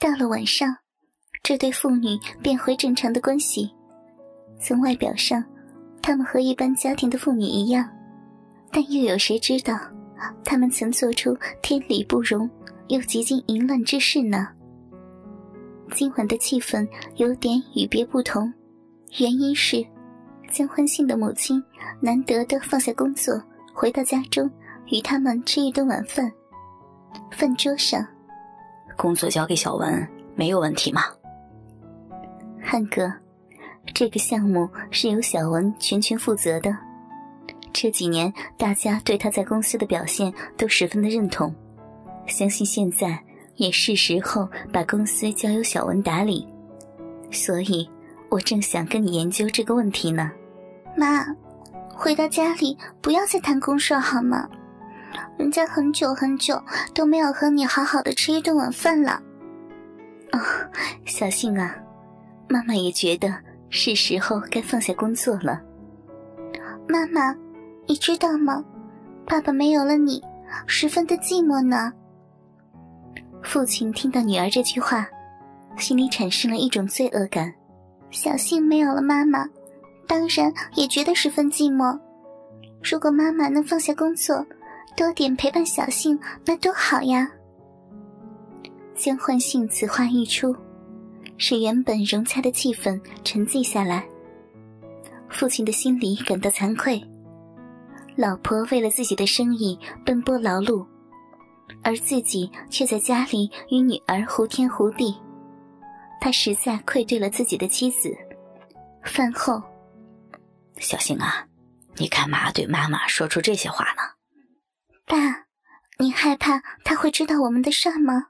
到了晚上，这对父女变回正常的关系。从外表上，他们和一般家庭的妇女一样，但又有谁知道，他们曾做出天理不容又极尽淫乱之事呢？今晚的气氛有点与别不同，原因是江欢信的母亲难得的放下工作，回到家中与他们吃一顿晚饭。饭桌上，工作交给小文没有问题吗？汉哥，这个项目是由小文全权负责的。这几年大家对他在公司的表现都十分的认同，相信现在。也是时候把公司交由小文打理，所以我正想跟你研究这个问题呢。妈，回到家里不要再谈公事好吗？人家很久很久都没有和你好好的吃一顿晚饭了。哦，小幸啊，妈妈也觉得是时候该放下工作了。妈妈，你知道吗？爸爸没有了你，十分的寂寞呢。父亲听到女儿这句话，心里产生了一种罪恶感。小幸没有了妈妈，当然也觉得十分寂寞。如果妈妈能放下工作，多点陪伴小幸，那多好呀！江焕信此话一出，使原本融洽的气氛沉寂下来。父亲的心里感到惭愧，老婆为了自己的生意奔波劳碌。而自己却在家里与女儿胡天胡地，他实在愧对了自己的妻子。饭后，小星啊，你干嘛对妈妈说出这些话呢？爸，你害怕他会知道我们的事儿吗？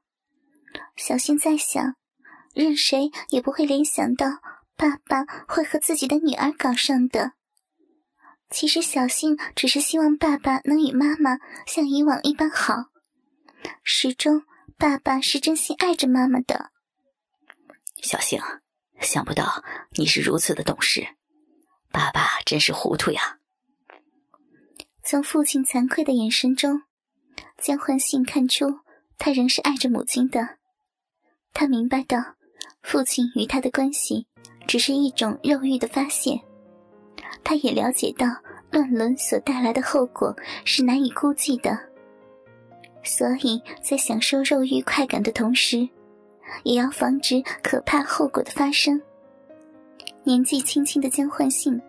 小星在想，任谁也不会联想到爸爸会和自己的女儿搞上的。其实小星只是希望爸爸能与妈妈像以往一般好。始终，爸爸是真心爱着妈妈的。小星，想不到你是如此的懂事，爸爸真是糊涂呀。从父亲惭愧的眼神中，江焕信看出他仍是爱着母亲的。他明白到，父亲与他的关系只是一种肉欲的发泄。他也了解到，乱伦所带来的后果是难以估计的。所以在享受肉欲快感的同时，也要防止可怕后果的发生。年纪轻轻的江焕信，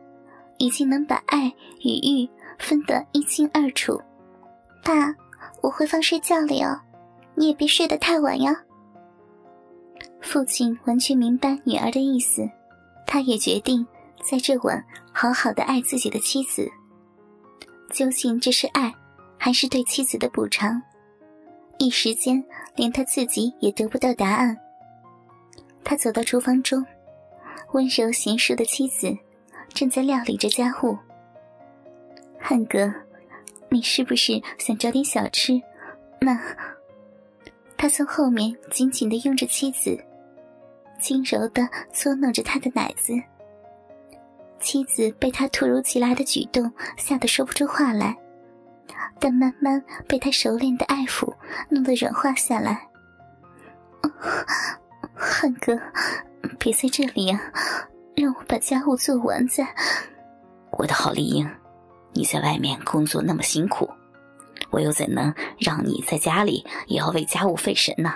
已经能把爱与欲分得一清二楚。爸，我回房睡觉了哟，你也别睡得太晚呀。父亲完全明白女儿的意思，他也决定在这晚好好的爱自己的妻子。究竟这是爱，还是对妻子的补偿？一时间，连他自己也得不到答案。他走到厨房中，温柔贤淑的妻子正在料理着家务。汉哥，你是不是想找点小吃？那……他从后面紧紧的拥着妻子，轻柔的搓弄着他的奶子。妻子被他突如其来的举动吓得说不出话来。但慢慢被他熟练的爱抚弄得软化下来。汉哥，别在这里啊，让我把家务做完再。我的好丽英，你在外面工作那么辛苦，我又怎能让你在家里也要为家务费神呢？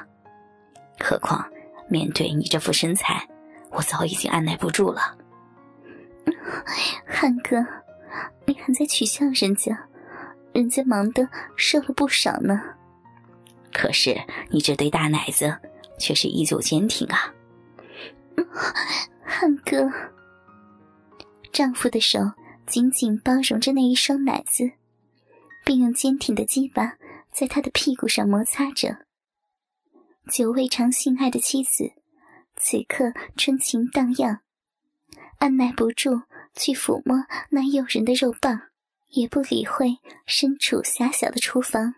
何况面对你这副身材，我早已经按耐不住了。汉哥，你还在取笑人家？人家忙得瘦了不少呢，可是你这对大奶子却是依旧坚挺啊！汉哥，丈夫的手紧紧包容着那一双奶子，并用坚挺的鸡巴在他的屁股上摩擦着。久未尝性爱的妻子，此刻春情荡漾，按耐不住去抚摸那诱人的肉棒。也不理会身处狭小的厨房，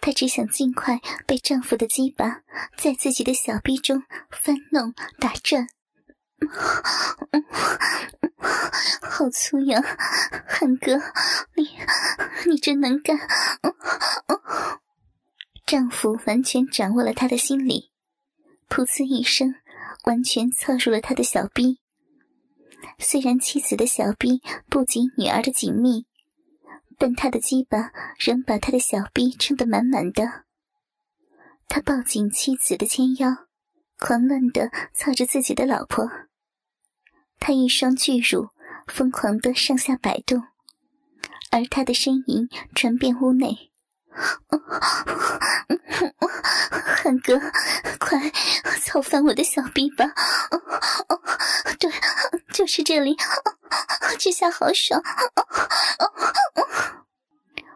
她只想尽快被丈夫的鸡巴在自己的小臂中翻弄打转。好粗呀，汉哥，你你真能干！丈夫完全掌握了她的心理，噗呲一声，完全操入了他的小臂。虽然妻子的小臂不及女儿的紧密，但他的鸡巴仍把他的小臂撑得满满的。他抱紧妻子的纤腰，狂乱地操着自己的老婆。他一双巨乳疯狂地上下摆动，而他的呻吟传遍屋内。汉哥，快操翻我的小臂吧！对，就是这里，这下好爽。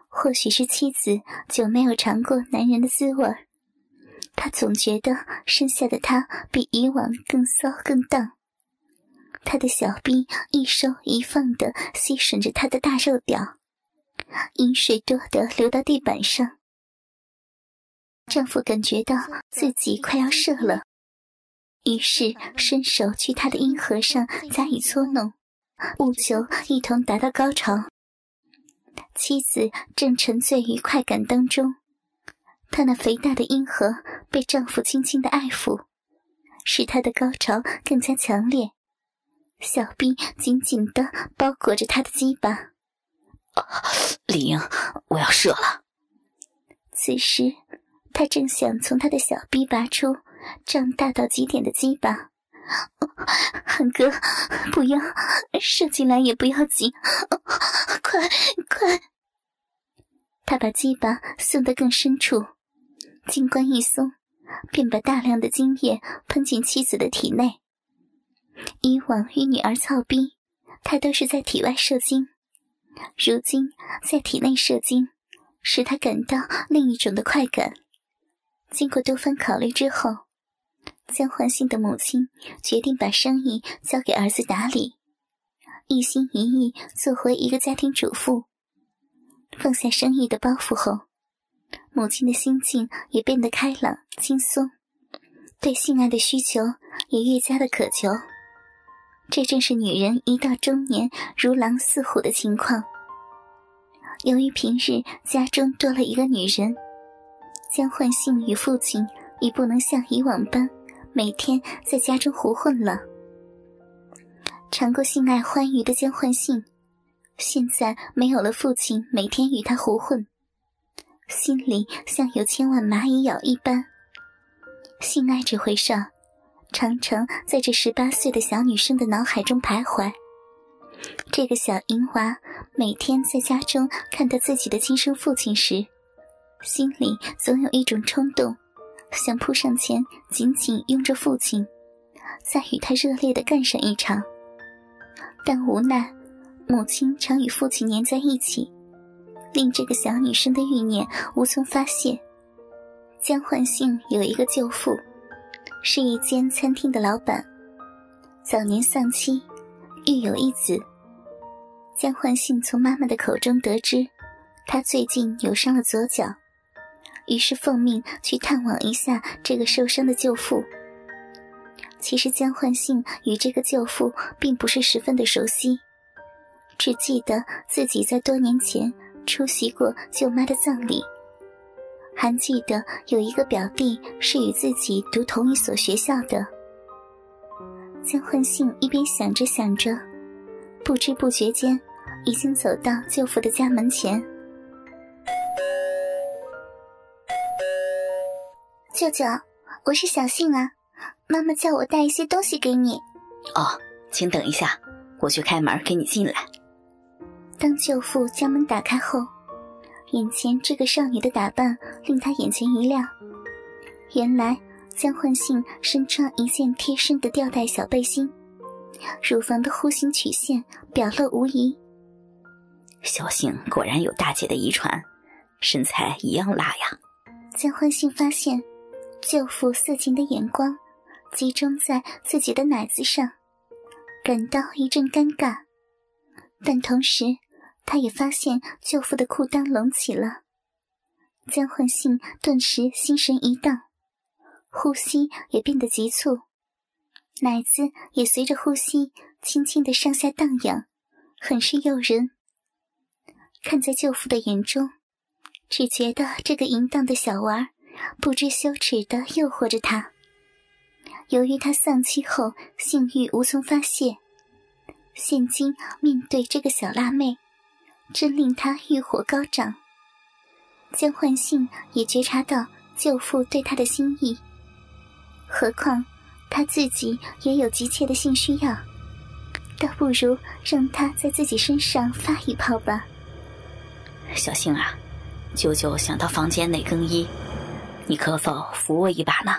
或许是妻子久没有尝过男人的滋味，他总觉得身下的他比以往更骚更荡。他的小臂一收一放的吸吮着他的大肉屌。饮水多的流到地板上，丈夫感觉到自己快要射了，于是伸手去他的阴核上加以搓弄，务求一同达到高潮。妻子正沉醉于快感当中，她那肥大的阴核被丈夫轻轻的爱抚，使她的高潮更加强烈，小臂紧紧的包裹着他的鸡巴。李英，我要射了。此时，他正想从他的小臂拔出胀大到极点的鸡巴。汉哥，不要射进来也不要紧，快快！他把鸡巴送得更深处，金冠一松，便把大量的精液喷进妻子的体内。以往与女儿操逼，他都是在体外射精。如今在体内射精，使他感到另一种的快感。经过多番考虑之后，江焕信的母亲决定把生意交给儿子打理，一心一意做回一个家庭主妇。放下生意的包袱后，母亲的心境也变得开朗轻松，对性爱的需求也越加的渴求。这正是女人一到中年如狼似虎的情况。由于平日家中多了一个女人，江焕信与父亲已不能像以往般每天在家中胡混了。尝过性爱欢愉的江焕信，现在没有了父亲每天与他胡混，心里像有千万蚂蚁咬一般。性爱这回事。常常在这十八岁的小女生的脑海中徘徊。这个小淫娃每天在家中看到自己的亲生父亲时，心里总有一种冲动，想扑上前紧紧拥着父亲，再与他热烈的干上一场。但无奈母亲常与父亲黏在一起，令这个小女生的欲念无从发泄。江焕信有一个舅父。是一间餐厅的老板，早年丧妻，育有一子。江焕信从妈妈的口中得知，他最近扭伤了左脚，于是奉命去探望一下这个受伤的舅父。其实江焕信与这个舅父并不是十分的熟悉，只记得自己在多年前出席过舅妈的葬礼。还记得有一个表弟是与自己读同一所学校的。江焕信一边想着想着，不知不觉间，已经走到舅父的家门前。舅舅，我是小信啊，妈妈叫我带一些东西给你。哦，请等一下，我去开门给你进来。当舅父将门打开后。眼前这个少女的打扮令他眼前一亮，原来江焕信身穿一件贴身的吊带小背心，乳房的弧形曲线表露无遗。小杏果然有大姐的遗传，身材一样辣呀。江焕信发现舅父色情的眼光集中在自己的奶子上，感到一阵尴尬，但同时。他也发现舅父的裤裆隆起了，江焕信顿时心神一荡，呼吸也变得急促，奶子也随着呼吸轻轻的上下荡漾，很是诱人。看在舅父的眼中，只觉得这个淫荡的小娃儿不知羞耻的诱惑着他。由于他丧妻后性欲无从发泄，现今面对这个小辣妹，真令他欲火高涨。江焕信也觉察到舅父对他的心意，何况他自己也有急切的性需要，倒不如让他在自己身上发一炮吧。小杏啊，舅舅想到房间内更衣，你可否扶我一把呢？